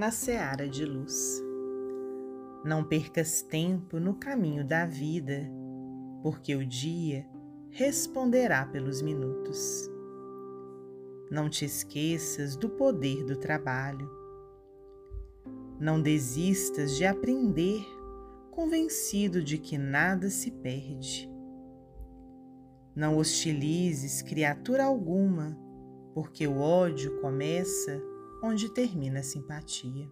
na seara de luz. Não percas tempo no caminho da vida, porque o dia responderá pelos minutos. Não te esqueças do poder do trabalho. Não desistas de aprender, convencido de que nada se perde. Não hostilizes criatura alguma, porque o ódio começa onde termina a simpatia.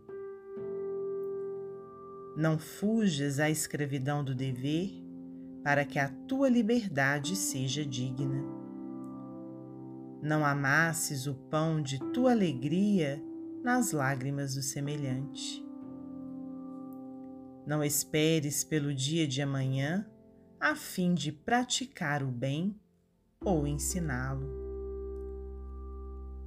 Não fujas à escravidão do dever para que a tua liberdade seja digna. Não amasses o pão de tua alegria nas lágrimas do semelhante. Não esperes pelo dia de amanhã a fim de praticar o bem ou ensiná-lo.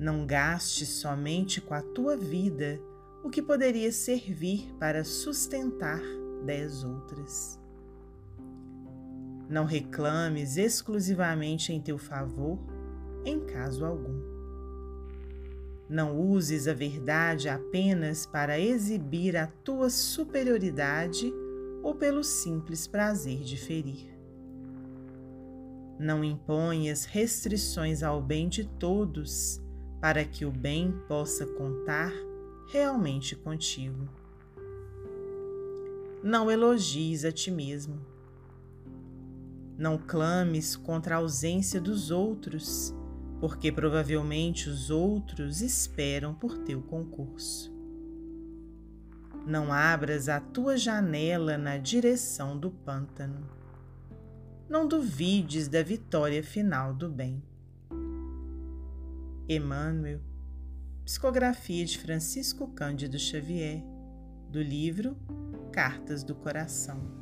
Não gastes somente com a tua vida o que poderia servir para sustentar dez outras. Não reclames exclusivamente em teu favor, em caso algum. Não uses a verdade apenas para exibir a tua superioridade ou pelo simples prazer de ferir. Não imponhas restrições ao bem de todos, para que o bem possa contar realmente contigo. Não elogies a ti mesmo. Não clames contra a ausência dos outros, porque provavelmente os outros esperam por teu concurso. Não abras a tua janela na direção do pântano. Não duvides da vitória final do bem. Emmanuel, psicografia de Francisco Cândido Xavier, do livro Cartas do Coração.